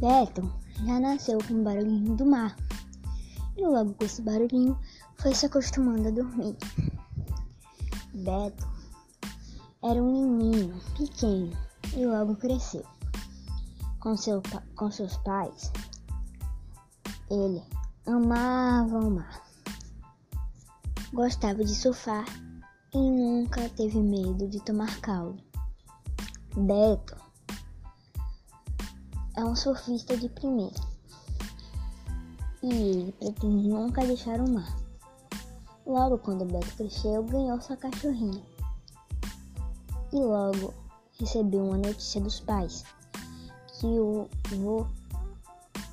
Beto já nasceu com o barulhinho do mar. E logo com esse barulhinho foi se acostumando a dormir. Beto era um menino pequeno e logo cresceu. Com, seu, com seus pais, ele amava o mar. Gostava de surfar e nunca teve medo de tomar caldo. Beto é um surfista de primeira e ele pretende nunca deixar o mar. Logo quando Beto cresceu, ganhou sua cachorrinha e logo recebeu uma notícia dos pais que o vô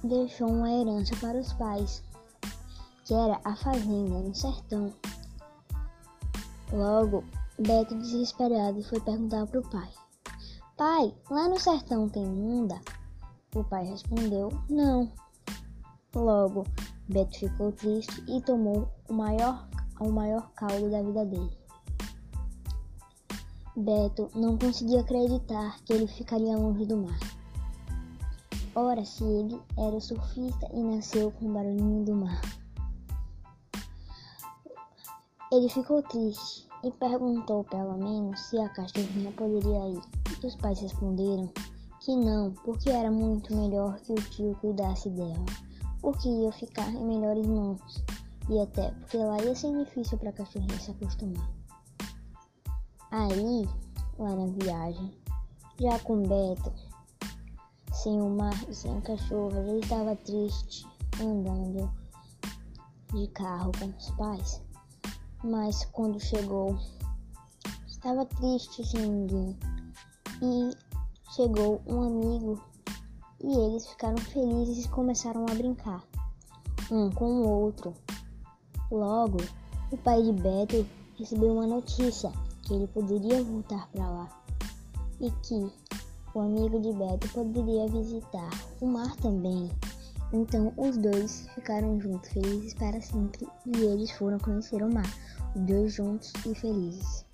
deixou uma herança para os pais, que era a fazenda no sertão. Logo, Beto, desesperado, foi perguntar para o pai: Pai, lá no sertão tem munda? O pai respondeu: Não. Logo, Beto ficou triste e tomou o maior, o maior caldo da vida dele. Beto não conseguia acreditar que ele ficaria longe do mar. Ora, se ele era surfista e nasceu com o barulhinho do mar. Ele ficou triste e perguntou pelo menos se a cachorrinha poderia ir. Os pais responderam que não, porque era muito melhor que o tio cuidasse dela, porque ia ficar em melhores mãos e até porque lá ia ser difícil para a cachorrinha se acostumar. Aí, lá na viagem, já com Beto, sem o mar e sem a cachorra, ele estava triste andando de carro com os pais. Mas quando chegou, estava triste sem ninguém. E chegou um amigo e eles ficaram felizes e começaram a brincar, um com o outro. Logo, o pai de Beto recebeu uma notícia que ele poderia voltar para lá e que o amigo de Beto poderia visitar o mar também. Então os dois ficaram juntos, felizes para sempre, e eles foram conhecer o mar, os dois juntos e felizes.